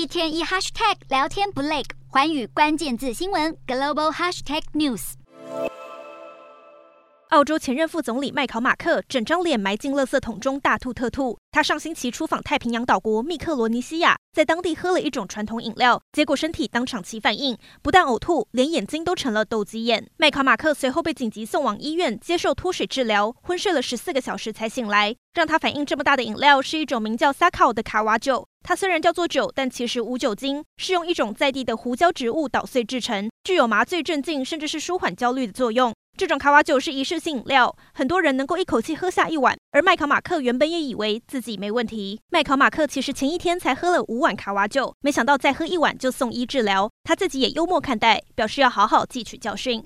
一天一 hashtag 聊天不累，寰宇关键字新闻 global hashtag news。澳洲前任副总理麦考马克整张脸埋进垃圾桶中大吐特吐。他上星期出访太平洋岛国密克罗尼西亚，在当地喝了一种传统饮料，结果身体当场起反应，不但呕吐，连眼睛都成了斗鸡眼。麦考马克随后被紧急送往医院接受脱水治疗，昏睡了十四个小时才醒来。让他反应这么大的饮料是一种名叫萨考的卡瓦酒，它虽然叫做酒，但其实无酒精，是用一种在地的胡椒植物捣碎制成，具有麻醉、镇静甚至是舒缓焦虑的作用。这种卡瓦酒是仪式性饮料，很多人能够一口气喝下一碗。而麦考马克原本也以为自己没问题。麦考马克其实前一天才喝了五碗卡瓦酒，没想到再喝一碗就送医治疗。他自己也幽默看待，表示要好好汲取教训。